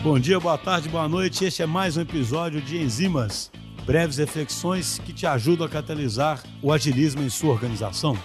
Bom dia, boa tarde, boa noite. Este é mais um episódio de Enzimas, breves reflexões que te ajudam a catalisar o agilismo em sua organização.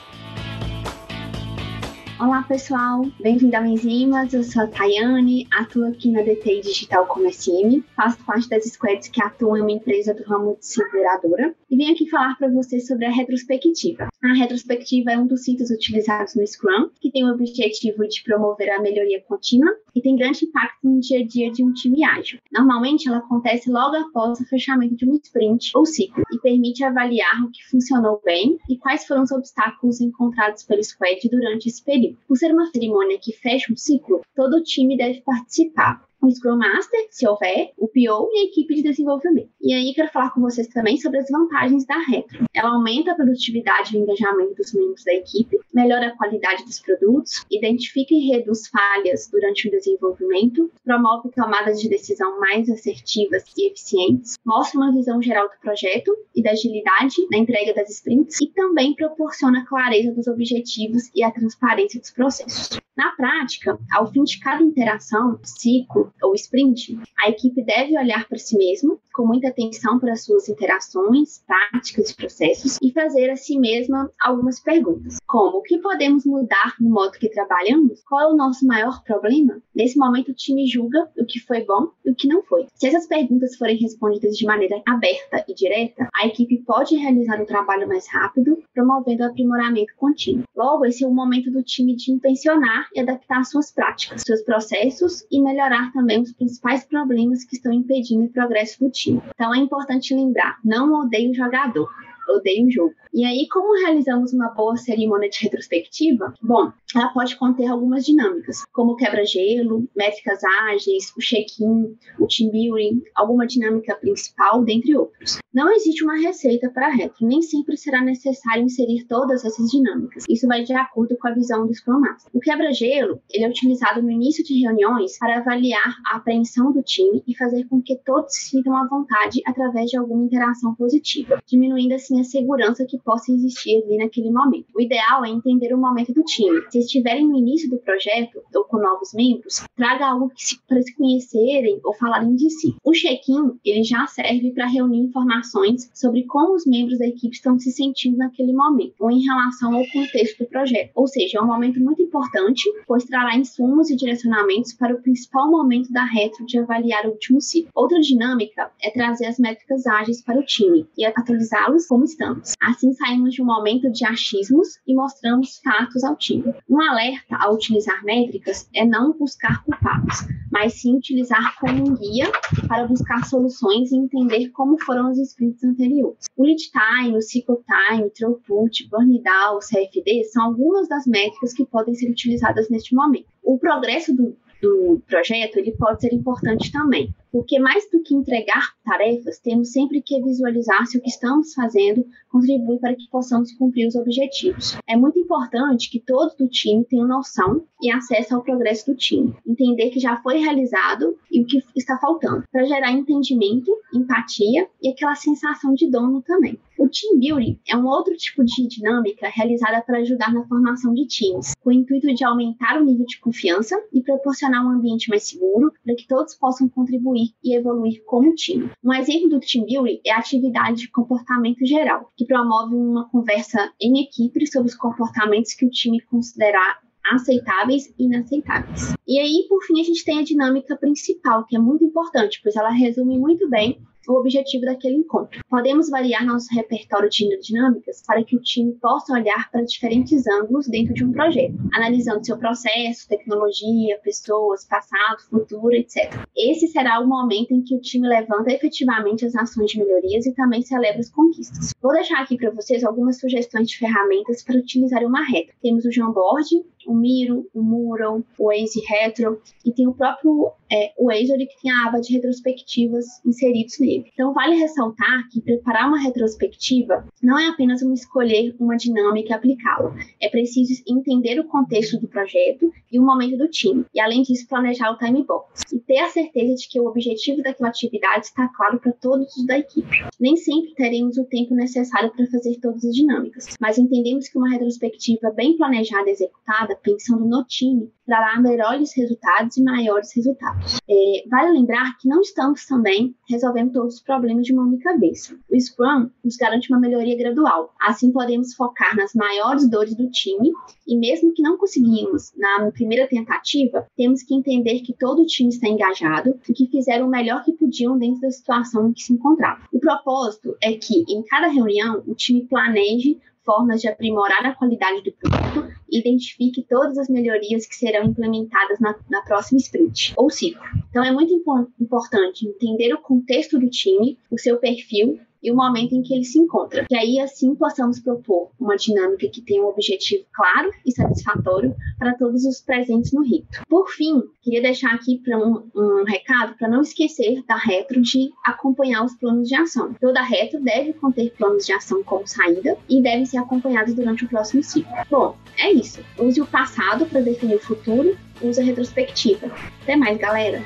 Olá pessoal, bem-vindo ao Enzimas, eu sou a Tayane, atuo aqui na DTI Digital SM, faço parte das squads que atuam em uma empresa do ramo de seguradora e venho aqui falar para vocês sobre a retrospectiva. A retrospectiva é um dos ciclos utilizados no Scrum, que tem o objetivo de promover a melhoria contínua e tem grande impacto no dia a dia de um time ágil. Normalmente ela acontece logo após o fechamento de um sprint ou ciclo e permite avaliar o que funcionou bem e quais foram os obstáculos encontrados pelo squad durante esse período. Por ser uma cerimônia que fecha um ciclo, todo o time deve participar o Scrum Master, se houver, o PO e a equipe de desenvolvimento. E aí quero falar com vocês também sobre as vantagens da retro. Ela aumenta a produtividade e o engajamento dos membros da equipe, melhora a qualidade dos produtos, identifica e reduz falhas durante o desenvolvimento, promove tomadas de decisão mais assertivas e eficientes, mostra uma visão geral do projeto e da agilidade na entrega das sprints e também proporciona clareza dos objetivos e a transparência dos processos. Na prática, ao fim de cada interação, ciclo ou sprint, a equipe deve olhar para si mesma com muita atenção para suas interações, práticas e processos e fazer a si mesma algumas perguntas, como o que podemos mudar no modo que trabalhamos? Qual é o nosso maior problema? Nesse momento, o time julga o que foi bom e o que não foi. Se essas perguntas forem respondidas de maneira aberta e direta, a equipe pode realizar o trabalho mais rápido, promovendo o aprimoramento contínuo. Logo, esse é o momento do time de intencionar e adaptar suas práticas, seus processos e melhorar também os principais problemas que estão impedindo o progresso do time. Então é importante lembrar: não odeie o jogador, odeio o jogo. E aí, como realizamos uma boa cerimônia de retrospectiva? Bom, ela pode conter algumas dinâmicas, como quebra-gelo, métricas ágeis, o check-in, o team building, alguma dinâmica principal, dentre outros. Não existe uma receita para retro, nem sempre será necessário inserir todas essas dinâmicas. Isso vai de acordo com a visão do Scrum Master. O quebra-gelo, ele é utilizado no início de reuniões para avaliar a apreensão do time e fazer com que todos se sintam à vontade através de alguma interação positiva, diminuindo assim a segurança que possa existir ali naquele momento. O ideal é entender o momento do time. Se estiverem no início do projeto ou com novos membros, traga algo para se conhecerem ou falarem de si. O check-in ele já serve para reunir informações sobre como os membros da equipe estão se sentindo naquele momento ou em relação ao contexto do projeto. Ou seja, é um momento muito importante, pois trará insumos e direcionamentos para o principal momento da retro de avaliar o último ciclo. Outra dinâmica é trazer as métricas ágeis para o time e atualizá-los como estamos. Assim saímos de um momento de achismos e mostramos fatos ao time. Um alerta ao utilizar métricas é não buscar culpados, mas sim utilizar como um guia para buscar soluções e entender como foram os sprints anteriores. O lead time, o cycle time, throughput, burn down, CFD são algumas das métricas que podem ser utilizadas neste momento. O progresso do, do projeto ele pode ser importante também, porque mais do que entregar tarefas, temos sempre que visualizar se o que estamos fazendo contribui para que possamos cumprir os objetivos. É muito importante que todos do time tenham noção e acesso ao progresso do time, entender que já foi realizado e o que está faltando, para gerar entendimento, empatia e aquela sensação de dono também. O team building é um outro tipo de dinâmica realizada para ajudar na formação de times, com o intuito de aumentar o nível de confiança e proporcionar um ambiente mais seguro para que todos possam contribuir e evoluir como time. Um exemplo do team building é a atividade de comportamento geral, que promove uma conversa em equipe sobre os comportamentos que o time considerar aceitáveis e inaceitáveis. E aí, por fim, a gente tem a dinâmica principal, que é muito importante, pois ela resume muito bem o objetivo daquele encontro. Podemos variar nosso repertório de dinâmicas para que o time possa olhar para diferentes ângulos dentro de um projeto, analisando seu processo, tecnologia, pessoas, passado, futuro, etc. Esse será o momento em que o time levanta efetivamente as ações de melhorias e também celebra as conquistas. Vou deixar aqui para vocês algumas sugestões de ferramentas para utilizar uma reta. Temos o Jamboard, o Miro, o Mural, o Waze Retro e tem o próprio é, Waze que tem a aba de retrospectivas inseridos nele. Então, vale ressaltar que preparar uma retrospectiva não é apenas uma escolher uma dinâmica e aplicá-la. É preciso entender o contexto do projeto e o momento do time, e além disso, planejar o time box e ter a certeza de que o objetivo daquela atividade está claro para todos os da equipe. Nem sempre teremos o tempo necessário para fazer todas as dinâmicas, mas entendemos que uma retrospectiva bem planejada e executada pensando no time trará melhores resultados e maiores resultados. É, vale lembrar que não estamos também resolvendo todos os problemas de uma única vez. O Scrum nos garante uma melhoria gradual. Assim, podemos focar nas maiores dores do time e, mesmo que não conseguimos na primeira tentativa, temos que entender que todo o time está engajado e que fizeram o melhor que podiam dentro da situação em que se encontravam. O propósito é que, em cada reunião, o time planeje formas de aprimorar a qualidade do produto e identifique todas as melhorias que serão implementadas na, na próxima sprint ou ciclo. Então, é muito impo importante entender o contexto do time, o seu perfil e o momento em que ele se encontra. Que aí assim possamos propor uma dinâmica que tenha um objetivo claro e satisfatório para todos os presentes no rito. Por fim, queria deixar aqui para um, um, recado para não esquecer da retro de acompanhar os planos de ação. Toda retro deve conter planos de ação como saída e devem ser acompanhados durante o próximo ciclo. Bom, é isso. Use o passado para definir o futuro, use a retrospectiva. Até mais, galera!